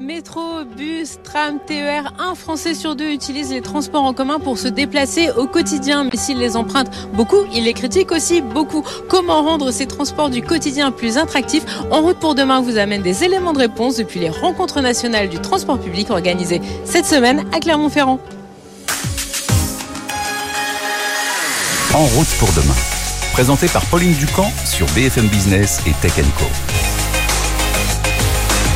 Métro, bus, tram, TER, un Français sur deux utilise les transports en commun pour se déplacer au quotidien. Mais s'il les emprunte beaucoup, il les critique aussi beaucoup. Comment rendre ces transports du quotidien plus attractifs En route pour demain vous amène des éléments de réponse depuis les rencontres nationales du transport public organisées cette semaine à Clermont-Ferrand. En route pour demain. Présenté par Pauline Ducamp sur BFM Business et Tech Co.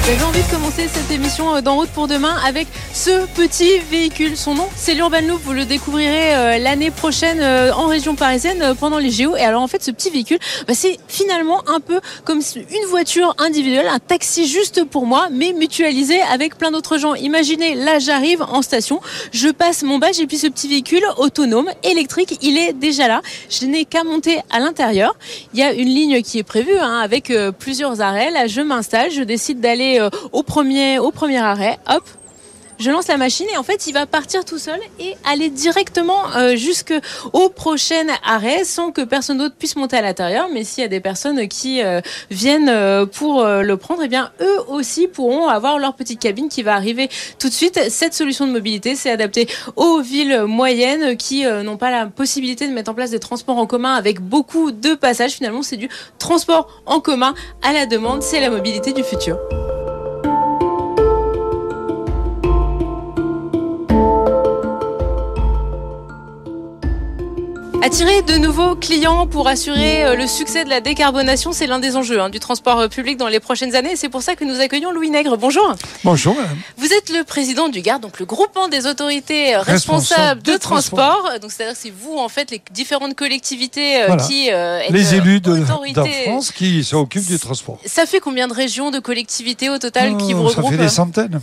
J'avais envie de commencer cette émission euh, d'En route pour demain avec ce petit véhicule. Son nom, c'est l'Urban Loop. Vous le découvrirez euh, l'année prochaine euh, en région parisienne pendant les JO. Et alors en fait, ce petit véhicule, bah, c'est finalement un peu comme une voiture individuelle, un taxi juste pour moi, mais mutualisé avec plein d'autres gens. Imaginez, là j'arrive en station, je passe mon badge et puis ce petit véhicule autonome, électrique, il est déjà là. Je n'ai qu'à monter à l'intérieur. Il y a une ligne qui est prévue hein, avec plusieurs arrêts. Là, je m'installe, je décide d'aller euh, au premier, au premier arrêt, hop, je lance la machine et en fait il va partir tout seul et aller directement euh, jusqu'au prochain arrêt sans que personne d'autre puisse monter à l'intérieur. Mais s'il y a des personnes qui euh, viennent pour le prendre, eh bien eux aussi pourront avoir leur petite cabine qui va arriver tout de suite. Cette solution de mobilité, c'est adapté aux villes moyennes qui n'ont pas la possibilité de mettre en place des transports en commun avec beaucoup de passages. Finalement, c'est du transport en commun à la demande. C'est la mobilité du futur. Attirer de nouveaux clients pour assurer euh, le succès de la décarbonation, c'est l'un des enjeux hein, du transport euh, public dans les prochaines années. C'est pour ça que nous accueillons Louis Nègre. Bonjour. Bonjour. Vous êtes le président du GARD, donc le groupement des autorités euh, responsables de, transport. Donc c'est-à-dire c'est vous en fait les différentes collectivités qui les élus de, France qui s'occupent du transport. Ça fait combien de régions, de collectivités au total qui vous regroupent Ça fait des centaines.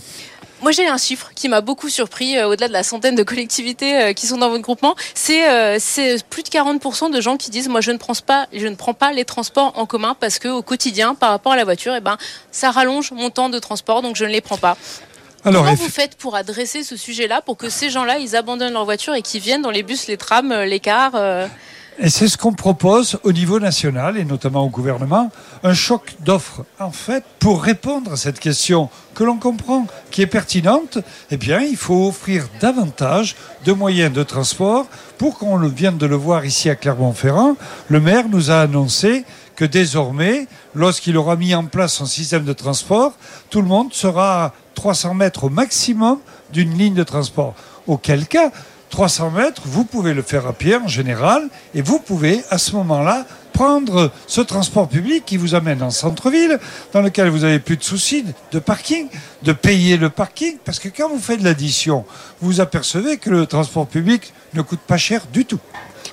Moi, j'ai un chiffre qui m'a beaucoup surpris, euh, au-delà de la centaine de collectivités euh, qui sont dans votre groupement. C'est euh, plus de 40% de gens qui disent moi, je ne prends pas, je ne prends pas les transports en commun parce que au quotidien, par rapport à la voiture, eh ben, ça rallonge mon temps de transport, donc je ne les prends pas. Alors, Comment vous faites pour adresser ce sujet-là, pour que ces gens-là, ils abandonnent leur voiture et qu'ils viennent dans les bus, les trams, les cars et c'est ce qu'on propose au niveau national et notamment au gouvernement, un choc d'offres. En fait, pour répondre à cette question que l'on comprend, qui est pertinente, eh bien, il faut offrir davantage de moyens de transport. Pour qu'on vienne de le voir ici à Clermont-Ferrand, le maire nous a annoncé que désormais, lorsqu'il aura mis en place son système de transport, tout le monde sera à 300 mètres au maximum d'une ligne de transport. Auquel cas, 300 mètres, vous pouvez le faire à pied en général, et vous pouvez à ce moment-là prendre ce transport public qui vous amène en centre-ville, dans lequel vous n'avez plus de soucis de parking, de payer le parking, parce que quand vous faites l'addition, vous apercevez que le transport public ne coûte pas cher du tout.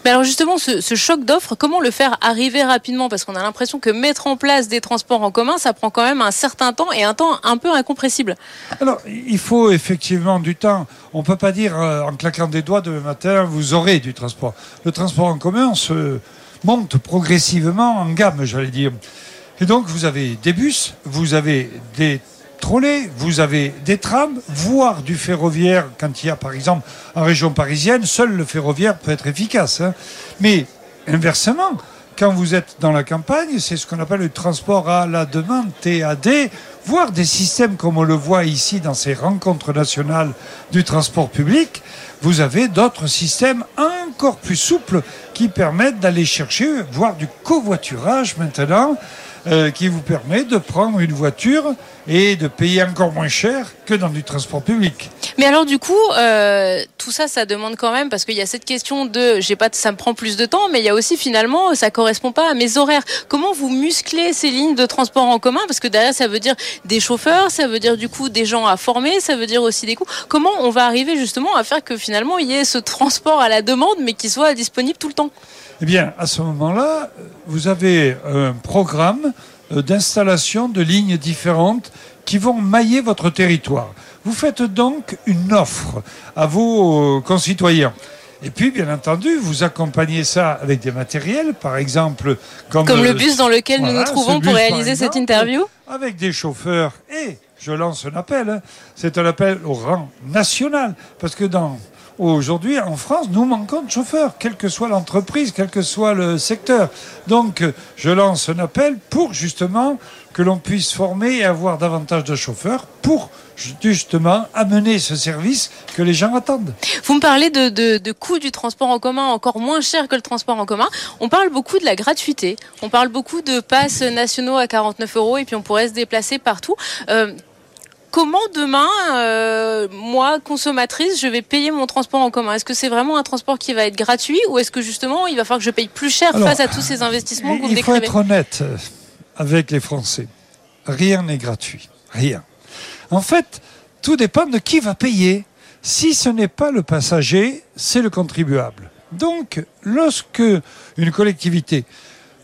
Mais alors justement, ce, choc d'offres, comment le faire arriver rapidement? Parce qu'on a l'impression que mettre en place des transports en commun, ça prend quand même un certain temps et un temps un peu incompressible. Alors, il faut effectivement du temps. On ne peut pas dire euh, en claquant des doigts demain matin, vous aurez du transport. Le transport en commun se monte progressivement en gamme, j'allais dire. Et donc, vous avez des bus, vous avez des vous avez des trams, voire du ferroviaire quand il y a par exemple en région parisienne, seul le ferroviaire peut être efficace. Hein. Mais inversement, quand vous êtes dans la campagne, c'est ce qu'on appelle le transport à la demande, TAD, voire des systèmes comme on le voit ici dans ces rencontres nationales du transport public, vous avez d'autres systèmes encore plus souples qui permettent d'aller chercher, voire du covoiturage maintenant, euh, qui vous permet de prendre une voiture et de payer encore moins cher que dans du transport public. Mais alors du coup, euh, tout ça, ça demande quand même parce qu'il y a cette question de, j'ai pas, ça me prend plus de temps, mais il y a aussi finalement, ça correspond pas à mes horaires. Comment vous musclez ces lignes de transport en commun? Parce que derrière, ça veut dire des chauffeurs, ça veut dire du coup des gens à former, ça veut dire aussi des coûts. Comment on va arriver justement à faire que finalement il y ait ce transport à la demande, mais qui soit disponible tout le temps? Eh bien, à ce moment-là, vous avez un programme d'installation de lignes différentes qui vont mailler votre territoire. Vous faites donc une offre à vos euh, concitoyens. Et puis, bien entendu, vous accompagnez ça avec des matériels, par exemple, comme, comme le bus dans lequel nous nous trouvons pour réaliser cette interview. Avec des chauffeurs et, je lance un appel, hein, c'est un appel au rang national, parce que dans Aujourd'hui, en France, nous manquons de chauffeurs, quelle que soit l'entreprise, quel que soit le secteur. Donc, je lance un appel pour justement que l'on puisse former et avoir davantage de chauffeurs pour justement amener ce service que les gens attendent. Vous me parlez de, de, de coût du transport en commun encore moins cher que le transport en commun. On parle beaucoup de la gratuité. On parle beaucoup de passes nationaux à 49 euros et puis on pourrait se déplacer partout. Euh, comment demain, euh, moi, consommatrice, je vais payer mon transport en commun? Est-ce que c'est vraiment un transport qui va être gratuit ou est-ce que justement il va falloir que je paye plus cher face à tous ces investissements que vous Il faut être honnête avec les Français. Rien n'est gratuit. Rien. En fait, tout dépend de qui va payer. Si ce n'est pas le passager, c'est le contribuable. Donc, lorsque une collectivité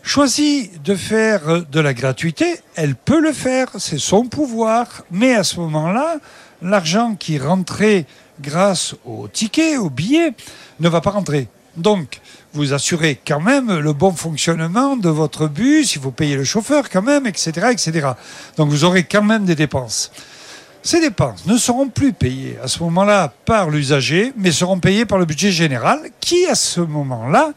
choisit de faire de la gratuité, elle peut le faire, c'est son pouvoir, mais à ce moment-là, l'argent qui rentrait grâce au ticket, au billet, ne va pas rentrer. Donc, vous assurez quand même le bon fonctionnement de votre bus, il faut payer le chauffeur quand même, etc., etc. Donc, vous aurez quand même des dépenses. Ces dépenses ne seront plus payées à ce moment-là par l'usager, mais seront payées par le budget général qui, à ce moment-là,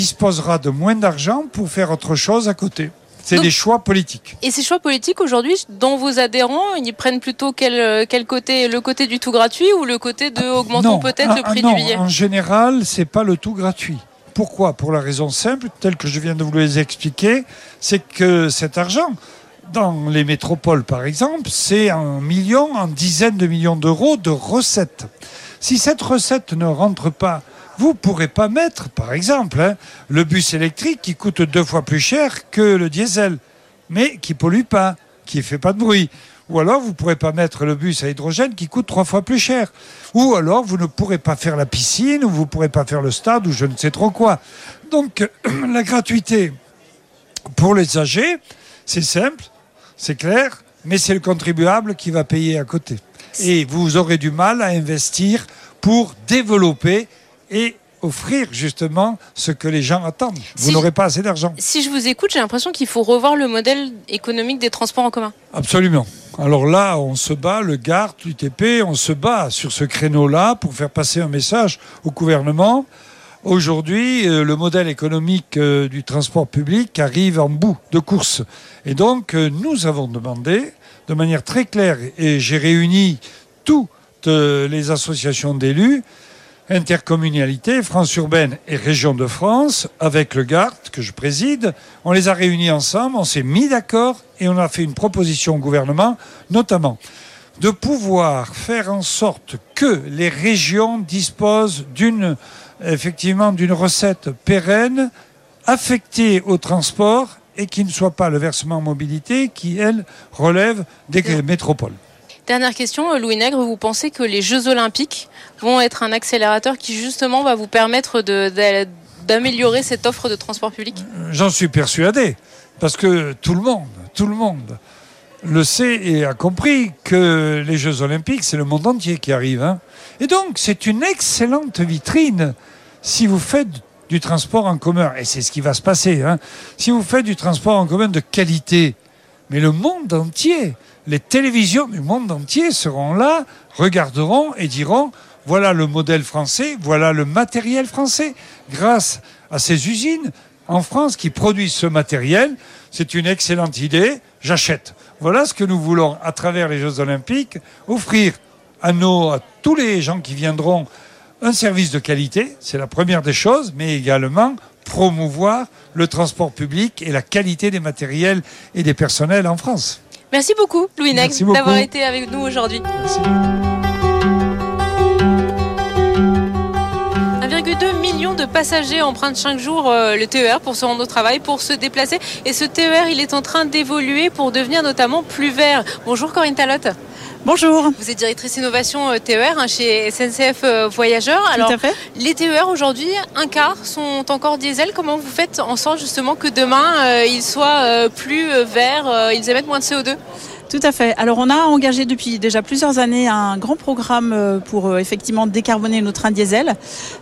disposera de moins d'argent pour faire autre chose à côté. C'est des choix politiques. Et ces choix politiques aujourd'hui, dont vos adhérents, ils prennent plutôt quel, quel côté? Le côté du tout gratuit ou le côté de augmentons peut-être le prix du billet? En général, c'est pas le tout gratuit. Pourquoi? Pour la raison simple, telle que je viens de vous les expliquer, c'est que cet argent, dans les métropoles, par exemple, c'est un million, en dizaines de millions d'euros de recettes. Si cette recette ne rentre pas, vous ne pourrez pas mettre, par exemple, hein, le bus électrique qui coûte deux fois plus cher que le diesel, mais qui pollue pas, qui ne fait pas de bruit. Ou alors, vous ne pourrez pas mettre le bus à hydrogène qui coûte trois fois plus cher. Ou alors, vous ne pourrez pas faire la piscine, ou vous ne pourrez pas faire le stade, ou je ne sais trop quoi. Donc, la gratuité pour les âgés, c'est simple c'est clair, mais c'est le contribuable qui va payer à côté. Et vous aurez du mal à investir pour développer et offrir justement ce que les gens attendent. Vous n'aurez pas assez d'argent. Si je vous écoute, j'ai l'impression qu'il faut revoir le modèle économique des transports en commun. Absolument. Alors là, on se bat, le GART, l'UTP, on se bat sur ce créneau-là pour faire passer un message au gouvernement Aujourd'hui, euh, le modèle économique euh, du transport public arrive en bout de course. Et donc, euh, nous avons demandé, de manière très claire, et j'ai réuni toutes les associations d'élus, intercommunalité, France urbaine et région de France, avec le GART que je préside. On les a réunis ensemble, on s'est mis d'accord et on a fait une proposition au gouvernement, notamment de pouvoir faire en sorte que les régions disposent d'une effectivement d'une recette pérenne affectée au transport et qui ne soit pas le versement mobilité qui, elle, relève des métropoles. Dernière question, euh, Louis Nègre, vous pensez que les Jeux Olympiques vont être un accélérateur qui justement va vous permettre d'améliorer cette offre de transport public? J'en suis persuadé, parce que tout le monde, tout le monde le sait et a compris que les Jeux Olympiques, c'est le monde entier qui arrive. Hein. Et donc, c'est une excellente vitrine si vous faites du transport en commun, et c'est ce qui va se passer, hein. si vous faites du transport en commun de qualité, mais le monde entier, les télévisions du monde entier seront là, regarderont et diront, voilà le modèle français, voilà le matériel français. Grâce à ces usines en France qui produisent ce matériel, c'est une excellente idée, j'achète. Voilà ce que nous voulons, à travers les Jeux Olympiques, offrir à, nos, à tous les gens qui viendront un service de qualité, c'est la première des choses, mais également promouvoir le transport public et la qualité des matériels et des personnels en France. Merci beaucoup, Louis Nex, d'avoir été avec nous aujourd'hui. 1,2 million de passagers empruntent chaque jour euh, le TER pour se rendre au travail, pour se déplacer. Et ce TER, il est en train d'évoluer pour devenir notamment plus vert. Bonjour Corinne Talotte. Bonjour. Vous êtes directrice innovation euh, TER hein, chez SNCF euh, Voyageurs. Alors, Tout à fait. les TER aujourd'hui, un quart sont encore diesel. Comment vous faites en sorte justement que demain ils soient plus verts, ils émettent moins de CO2 Tout à fait. Alors on a engagé depuis déjà plusieurs années un grand programme euh, pour euh, effectivement décarboner nos trains diesel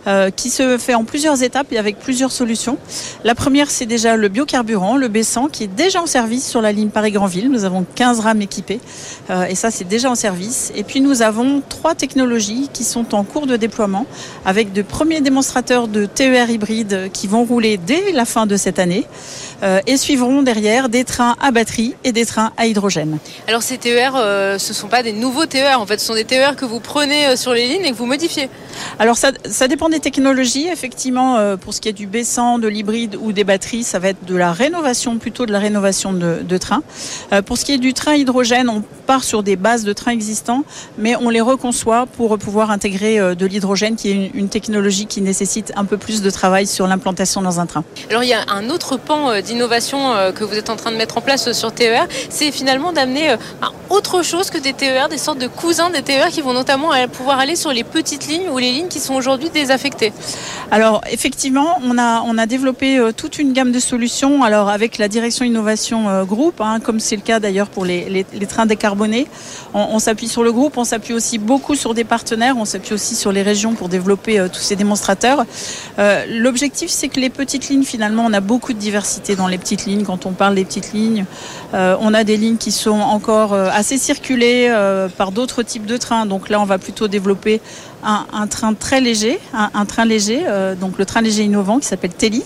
euh, qui se fait en plusieurs étapes et avec plusieurs solutions. La première c'est déjà le biocarburant, le B100 qui est déjà en service sur la ligne Paris-Grandville. Nous avons 15 rames équipées et ça c'est déjà en service. Et puis nous avons trois technologies qui sont en cours de déploiement avec de premiers démonstrateurs de TER hybrides qui vont rouler dès la fin de cette année et suivront derrière des trains à batterie et des trains à hydrogène. Alors ces TER, euh, ce ne sont pas des nouveaux TER, en fait, ce sont des TER que vous prenez euh, sur les lignes et que vous modifiez. Alors ça, dépend des technologies. Effectivement, euh, pour ce qui est du B100, de l'hybride ou des batteries, ça va être de la rénovation, plutôt de la rénovation de, de trains. pour ce qui est du train hydrogène, on part sur des bases de trains existants, mais on les reconçoit pour pouvoir intégrer de l'hydrogène, qui est une, technologie qui nécessite un peu plus de travail sur l'implantation dans un train. Alors il y a un autre pan d'innovation que vous êtes en train de mettre en place sur TER, c'est finalement d'amener euh, autre chose que des TER, des sortes de cousins des TER qui vont notamment pouvoir aller sur les petites lignes ou les lignes qui sont aujourd'hui désaffectées. Alors effectivement, on a, on a développé euh, toute une gamme de solutions. Alors avec la direction innovation euh, groupe, hein, comme c'est le cas d'ailleurs pour les, trains décarbonés, on, s'appuie sur le groupe, on s'appuie aussi beaucoup sur des partenaires, on s'appuie aussi sur les régions pour développer tous ces démonstrateurs. L'objectif, c'est que les petites lignes, finalement, on a beaucoup de diversité dans les petites lignes. Quand on parle des petites lignes, on a des lignes qui sont encore euh, assez circulées euh, par d'autres types de trains. Donc là, on va plutôt développer un, train très léger, un, train léger, euh, donc le train léger innovant qui s'appelle Teli.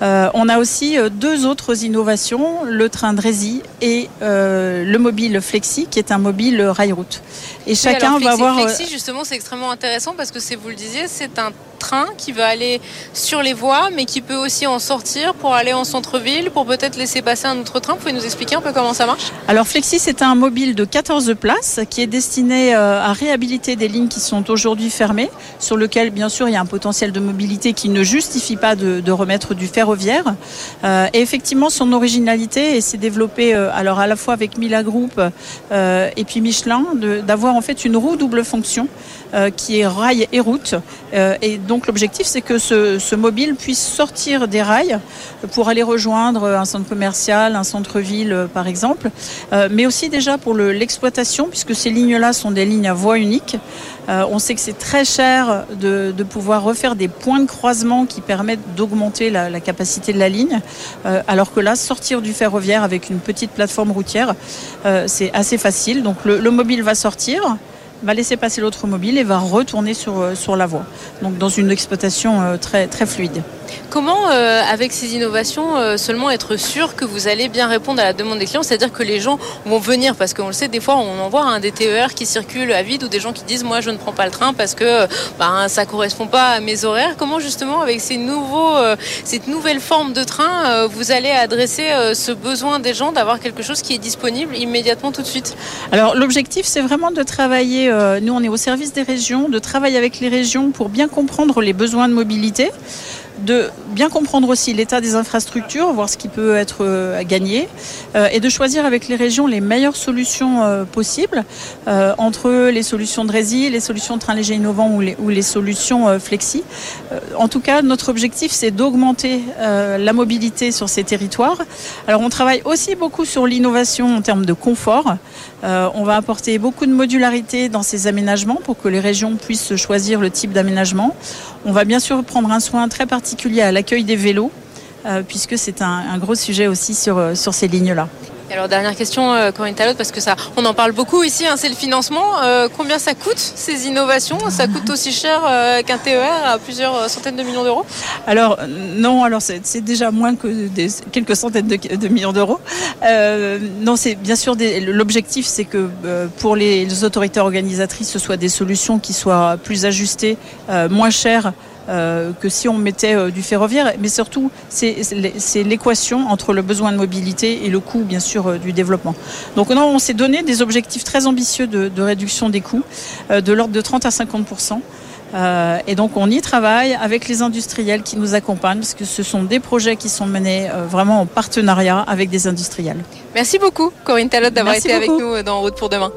on a aussi deux autres innovations, le train Drézy et le mobile Flexi, qui est un mobile rail-route. Et chacun va avoir. Flexi, justement, c'est extrêmement intéressant parce que c'est, vous le disiez, c'est un train qui va aller sur les voies, mais qui peut aussi en sortir pour aller en centre-ville, pour peut-être laisser passer un autre train. Vous pouvez nous expliquer un peu comment ça marche? Alors Flexi, c'est un mobile de 14 places qui est destiné euh, à réhabiliter des lignes qui sont aujourd'hui fermées, sur lequel bien sûr il y a un potentiel de mobilité qui ne justifie pas de, remettre du ferroviaire. Euh, et effectivement, son originalité, s'est développée euh, alors à la fois avec Mila Group et puis Michelin, d'avoir en fait une roue double fonction qui est rail et route. et donc l'objectif, c'est que ce, mobile puisse sortir des rails pour aller rejoindre un centre commercial, un centre-ville euh, par exemple, euh, mais aussi déjà pour l'exploitation, puisque ces lignes-là sont des lignes à voie unique. Euh, on sait que c'est très cher de, pouvoir refaire des points de croisement qui permettent d'augmenter la, capacité de la ligne, alors que là, sortir du ferroviaire avec une petite plateforme routière, c'est assez facile. Donc le mobile va sortir va laisser passer l'autre mobile et va retourner sur, euh, sur la voie. Donc dans une exploitation euh, très fluide. Comment, euh, avec ces innovations, seulement être sûr que vous allez bien répondre à la demande des clients C'est-à-dire que les gens vont venir, parce qu'on le sait, des fois on en voit un des TER qui circulent à vide ou des gens qui disent moi je ne prends pas le train parce que ben, ça ne correspond pas à mes horaires. Comment justement, avec ces nouveaux, cette nouvelle forme de train, vous allez adresser ce besoin des gens d'avoir quelque chose qui est disponible immédiatement tout de suite? Alors l'objectif c'est vraiment de travailler euh, nous on est au service des régions, de travailler avec les régions pour bien comprendre les besoins de mobilité de bien comprendre aussi l'état des infrastructures, voir ce qui peut être euh, gagné, euh, et de choisir avec les régions les meilleures solutions euh, possibles entre les solutions de rési, les solutions de train léger innovant ou les, ou les solutions flexi. en tout cas, notre objectif, c'est d'augmenter la mobilité sur ces territoires. Alors, on travaille aussi beaucoup sur l'innovation en termes de confort. on va apporter beaucoup de modularité dans ces aménagements pour que les régions puissent choisir le type d'aménagement. On va bien sûr prendre un soin très particulier à l'accueil des vélos, euh, puisque c'est un, gros sujet aussi sur, euh, sur ces lignes-là. Alors dernière question, euh, Corinne Talot, parce que ça, on en parle beaucoup ici, hein, c'est le financement. combien ça coûte ces innovations? Ça coûte aussi cher qu'un TER à plusieurs centaines de millions d'euros? Alors non, alors c'est déjà moins que des, quelques centaines de, millions d'euros. non, c'est bien sûr l'objectif, c'est que pour les, les, autorités organisatrices, ce soit des solutions qui soient plus ajustées, moins chères euh, que si on mettait euh, du ferroviaire. Mais surtout, c'est l'équation entre le besoin de mobilité et le coût, bien sûr, euh, du développement. Donc non, on s'est donné des objectifs très ambitieux de, réduction des coûts, de l'ordre de 30 à 50 et donc on y travaille avec les industriels qui nous accompagnent, parce que ce sont des projets qui sont menés vraiment en partenariat avec des industriels. Merci beaucoup Corinne Talot d'avoir été avec nous dans Route pour demain.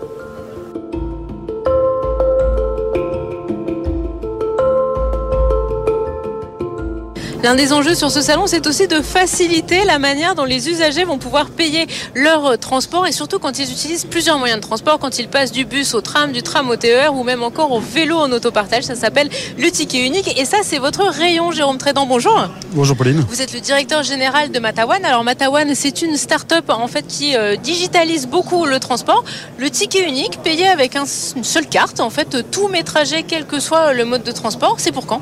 L'un des enjeux sur ce salon, c'est aussi de faciliter la manière dont les usagers vont pouvoir payer leur transport et surtout quand ils utilisent plusieurs moyens de transport, quand ils passent du bus au tram, du tram au TER ou même encore au vélo en autopartage. Ça s'appelle le ticket unique et ça, c'est votre rayon, Jérôme Trédan. Bonjour. Bonjour Pauline. Vous êtes le directeur général de Matawan. Alors Matawan, c'est une start-up en fait qui euh, digitalise beaucoup le transport. Le ticket unique, payé avec un, une seule carte, en fait, tous mes trajets, quel que soit le mode de transport, c'est pour quand?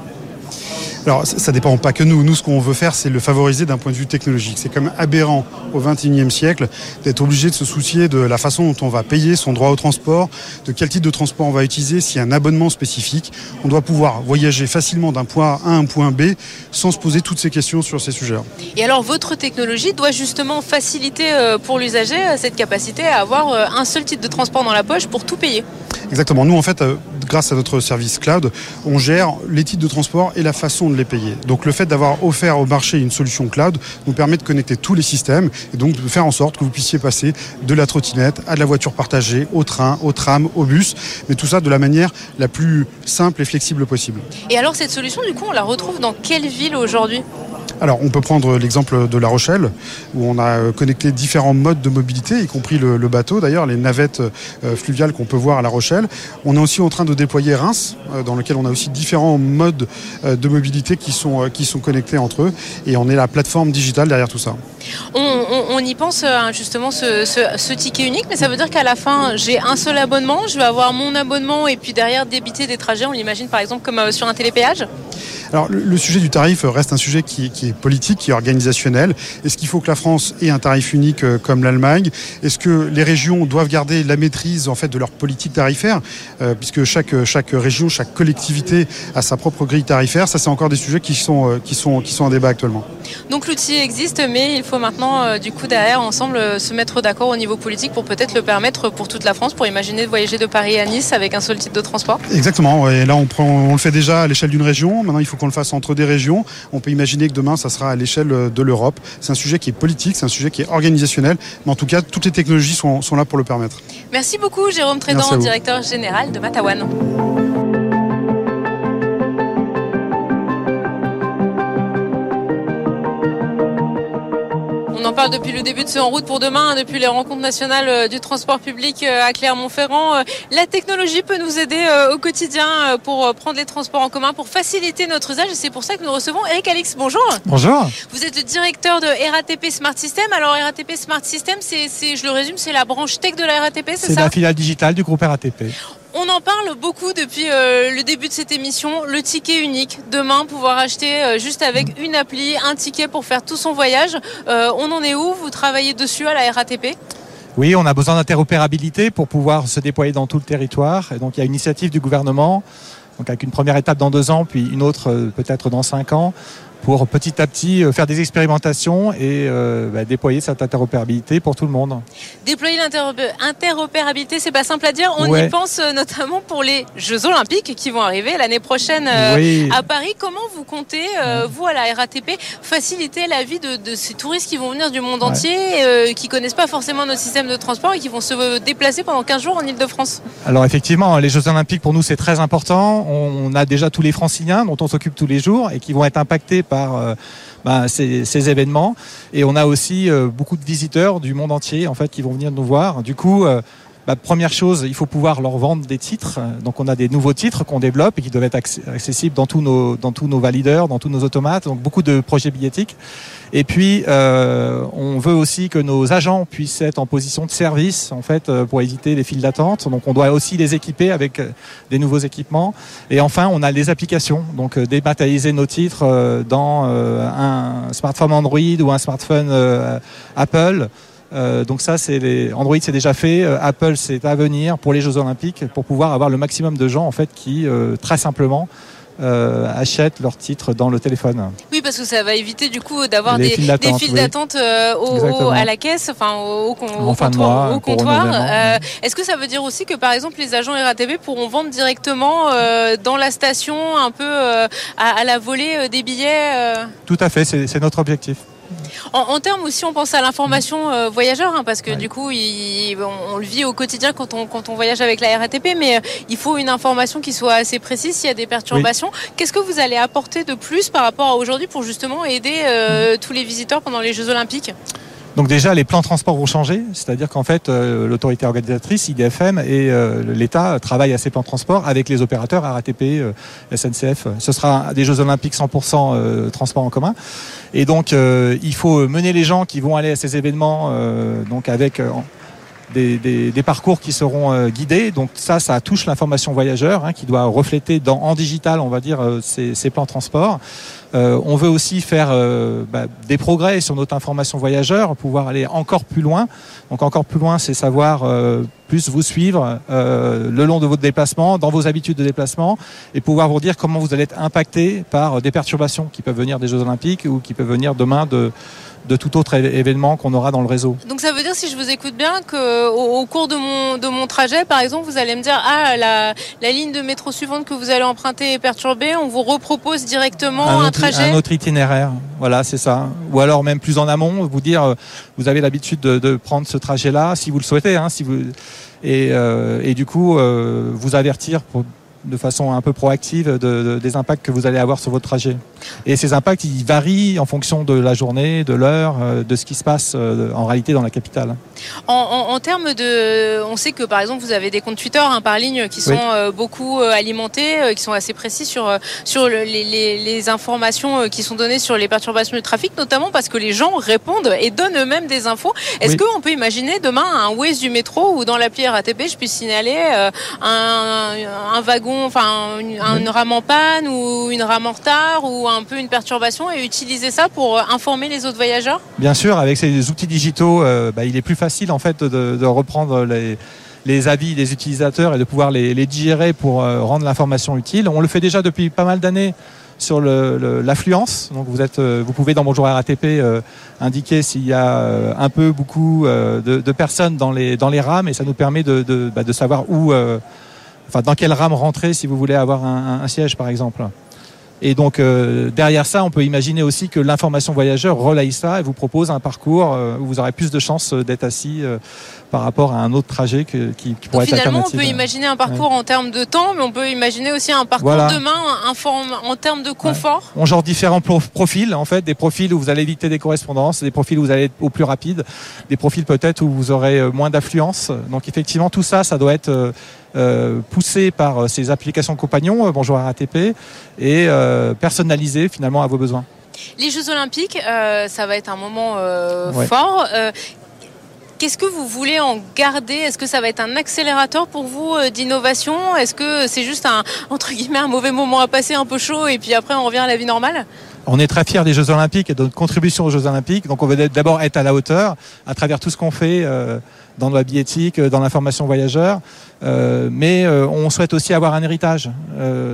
Alors, ça dépend pas que nous. Nous, ce qu'on veut faire, c'est le favoriser d'un point de vue technologique. C'est comme aberrant au XXIe siècle d'être obligé de se soucier de la façon dont on va payer son droit au transport, de quel type de transport on va utiliser, s'il y a un abonnement spécifique. On doit pouvoir voyager facilement d'un point A à un point B sans se poser toutes ces questions sur ces sujets. Et alors, votre technologie doit justement faciliter euh, pour l'usager euh, cette capacité à avoir euh, un seul type de transport dans la poche pour tout payer. Exactement. Nous, en fait, grâce à notre service cloud, on gère les titres de transport et la façon de les payer. Donc le fait d'avoir offert au marché une solution cloud nous permet de connecter tous les systèmes et donc de faire en sorte que vous puissiez passer de la trottinette à de la voiture partagée, au train, au tram, au bus, mais tout ça de la manière la plus simple et flexible possible. Et alors cette solution, du coup, on la retrouve dans quelle ville aujourd'hui? Alors, on peut prendre l'exemple de La Rochelle, où on a euh, connecté différents modes de mobilité, y compris le, bateau, d'ailleurs, les navettes euh, fluviales qu'on peut voir à La Rochelle. On est aussi en train de déployer Reims, euh, dans lequel on a aussi différents modes de mobilité qui sont, qui sont connectés entre eux. Et on est la plateforme digitale derrière tout ça. On, y pense justement ce, ce, ticket unique, mais ça veut dire qu'à la fin, j'ai un seul abonnement, je vais avoir mon abonnement et puis derrière débiter des trajets, on l'imagine par exemple comme sur un télépéage? Alors le, sujet du tarif reste un sujet qui, est politique, qui est organisationnel. Est-ce qu'il faut que la France ait un tarif unique euh, comme l'Allemagne? Est-ce que les régions doivent garder la maîtrise en fait de leur politique tarifaire, euh, puisque chaque chaque région, chaque collectivité a sa propre grille tarifaire Ça, c'est encore des sujets qui sont euh, qui sont qui sont en débat actuellement. Donc l'outil existe, mais il faut maintenant du coup derrière ensemble se mettre d'accord au niveau politique pour peut-être le permettre pour toute la France, pour imaginer de voyager de Paris à Nice avec un seul type de transport. Exactement. Et là, on prend, on le fait déjà à l'échelle d'une région. Maintenant, il faut qu'on le fasse entre des régions. On peut imaginer que demain, ça sera à l'échelle de l'Europe. C'est un sujet qui est politique, c'est un sujet qui est organisationnel, mais en tout cas, toutes les technologies sont, là pour le permettre. Merci beaucoup, Jérôme Trédan, directeur général de Matawan. Parle depuis le début de ce En route pour demain, depuis les rencontres nationales euh, du transport public euh, à Clermont-Ferrand. Euh, la technologie peut nous aider au quotidien pour prendre les transports en commun, pour faciliter notre usage. Et c'est pour ça que nous recevons Eric Alix. Bonjour. Bonjour. Vous êtes le directeur de RATP Smart System. Alors RATP Smart System, c'est, je le résume, c'est la branche tech de la RATP, c'est ça C'est la filiale digitale du groupe RATP. On en parle beaucoup depuis euh, le début de cette émission, le ticket unique. Demain, pouvoir acheter euh, juste avec une appli, un ticket pour faire tout son voyage. Euh, on en est où? Vous travaillez dessus à la RATP oui, on a besoin d'interopérabilité pour pouvoir se déployer dans tout le territoire. Et donc il y a une initiative du gouvernement, donc avec une première étape dans deux ans, puis une autre peut-être dans cinq ans, pour petit à petit euh, faire des expérimentations et euh, bah, déployer cette interopérabilité pour tout le monde. Déployer l'interopérabilité, c'est pas simple à dire. On y pense euh, notamment pour les Jeux Olympiques qui vont arriver l'année prochaine à Paris. Comment vous comptez, vous à la RATP, faciliter la vie de, ces touristes qui vont venir du monde entier, qui connaissent pas forcément notre système de transport et qui vont se déplacer pendant 15 jours en Ile-de-France Alors effectivement, les Jeux Olympiques pour nous c'est très important. On a déjà tous les franciliens dont on s'occupe tous les jours et qui vont être impactés par euh, bah, ces, événements. Et on a aussi euh, beaucoup de visiteurs du monde entier en fait qui vont venir nous voir. Du coup, euh, bah, première chose, il faut pouvoir leur vendre des titres. Donc on a des nouveaux titres qu'on développe et qui doivent être accessibles dans tous nos dans tous nos valideurs, dans tous nos automates. Donc beaucoup de projets billettiques. Et puis euh, on veut aussi que nos agents puissent être en position de service en fait euh, pour éviter les files d'attente. Donc on doit aussi les équiper avec euh, des nouveaux équipements. Et enfin on a les applications. Donc dématérialiser nos titres dans un smartphone Android ou un smartphone Apple. Euh, donc ça, c'est les... Android, c'est déjà fait. Euh, Apple, c'est à venir pour les Jeux Olympiques, pour pouvoir avoir le maximum de gens en fait qui, euh, très simplement, achètent leurs titres dans le téléphone. Oui, parce que ça va éviter du coup d'avoir des, files d'attente à la caisse, enfin au, comptoir. Est-ce que ça veut dire aussi que par exemple les agents RATP pourront vendre directement dans la station, un peu à, à, la volée des billets Tout à fait, c'est notre objectif. En, termes aussi, on pense à l'information euh, voyageur, hein, parce que du coup, on, le vit au quotidien quand on, quand on voyage avec la RATP, mais euh, il faut une information qui soit assez précise s'il y a des perturbations. Qu'est-ce que vous allez apporter de plus par rapport à aujourd'hui pour justement aider euh, tous les visiteurs pendant les Jeux Olympiques? Donc déjà, les plans de transport vont changer, c'est-à-dire qu'en fait, euh, l'autorité organisatrice, IDFM, et euh, l'État travaillent à ces plans de transport avec les opérateurs RATP, euh, SNCF. Ce sera des Jeux Olympiques 100% transport en commun. Et donc, il faut mener les gens qui vont aller à ces événements, donc avec des, parcours qui seront guidés. Donc ça, ça touche l'information voyageur, hein, qui doit refléter en digital, on va dire, ces, ces plans transport. Euh, on veut aussi faire euh, bah, des progrès sur notre information voyageur, pouvoir aller encore plus loin. Donc encore plus loin, c'est savoir euh, plus vous suivre le long de votre déplacement, dans vos habitudes de déplacement, et pouvoir vous dire comment vous allez être impacté par des perturbations qui peuvent venir des Jeux Olympiques ou qui peuvent venir demain de de tout autre événement qu'on aura dans le réseau. Donc ça veut dire, si je vous écoute bien, qu'au au cours de mon, de mon trajet, par exemple, vous allez me dire, ah, la, la ligne de métro suivante que vous allez emprunter est perturbée, on vous repropose directement un, trajet Un autre itinéraire, voilà, c'est ça. Ou alors même plus en amont, vous dire, euh, vous avez l'habitude de, prendre ce trajet-là, si vous le souhaitez, hein, si vous... Et, euh, et, du coup, euh, vous avertir pour, de façon un peu proactive des impacts que vous allez avoir sur votre trajet. Et ces impacts, ils varient en fonction de la journée, de l'heure, euh, de ce qui se passe euh, en réalité dans la capitale. En, termes de, on sait que par exemple vous avez des comptes Twitter hein, par ligne qui sont euh, beaucoup alimentés, qui sont assez précis sur sur les, informations qui sont données sur les perturbations du trafic, notamment parce que les gens répondent et donnent eux-mêmes des infos. Est-ce qu'on peut imaginer demain un Waze du métro ou dans l'appli RATP, je puisse signaler un, un wagon enfin une, rame en panne ou une rame en retard ou un peu une perturbation et utiliser ça pour euh, informer les autres voyageurs? Bien sûr, avec ces outils digitaux, euh, bah, il est plus facile en fait de, reprendre les, avis des utilisateurs et de pouvoir les, digérer pour euh, rendre l'information utile. On le fait déjà depuis pas mal d'années sur l'affluence. Vous êtes, vous pouvez dans Bonjour RATP indiquer s'il y a un peu, beaucoup de, personnes dans les dans les rames et ça nous permet de, de, bah, savoir où enfin dans quelle rame rentrer si vous voulez avoir un, siège par exemple. Et donc euh, derrière ça, on peut imaginer aussi que l'information voyageur relaye ça et vous propose un parcours euh, où vous aurez plus de chances d'être assis euh, par rapport à un autre trajet qui, qui pourrait être Finalement, on peut imaginer un parcours en termes de temps, mais on peut imaginer aussi un parcours demain en termes de confort. On genre différents profils, en fait, des profils où vous allez éviter des correspondances, des profils où vous allez être au plus rapide, des profils peut-être où vous aurez euh, moins d'affluence. Donc effectivement, tout ça, ça doit être euh, euh, poussé par ces applications compagnons, bonjour RATP, et personnalisé finalement à vos besoins. Les Jeux Olympiques, ça va être un moment fort. Qu'est-ce que vous voulez en garder? Est-ce que ça va être un accélérateur pour vous euh, d'innovation? Est-ce que c'est juste un entre guillemets un mauvais moment à passer, un peu chaud, et puis après on revient à la vie normale? On est très fiers des Jeux Olympiques et de notre contribution aux Jeux Olympiques. Donc on veut d'abord être à la hauteur à travers tout ce qu'on fait euh, dans la billettique, euh, dans l'information voyageur. Mais on souhaite aussi avoir un héritage.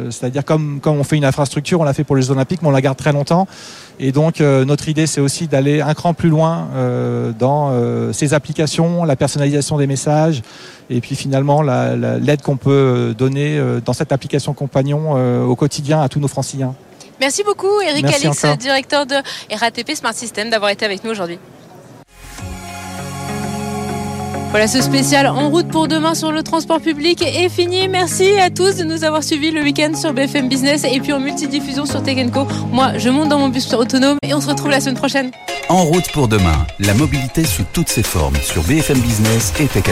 C'est-à-dire comme, comme on fait une infrastructure, on l'a fait pour les Jeux Olympiques, mais on la garde très longtemps. Et donc notre idée c'est aussi d'aller un cran plus loin dans ces applications, la personnalisation des messages et puis finalement l'aide qu'on peut donner dans cette application compagnon au quotidien à tous nos franciliens. Merci beaucoup Eric Alix, directeur de RATP Smart System, d'avoir été avec nous aujourd'hui. Voilà, ce spécial en route pour demain sur le transport public est fini. Merci à tous de nous avoir suivis le week-end sur BFM Business et puis en multidiffusion sur Tech Moi, je monte dans mon bus autonome et on se retrouve la semaine prochaine. En route pour demain, la mobilité sous toutes ses formes sur BFM Business et Tech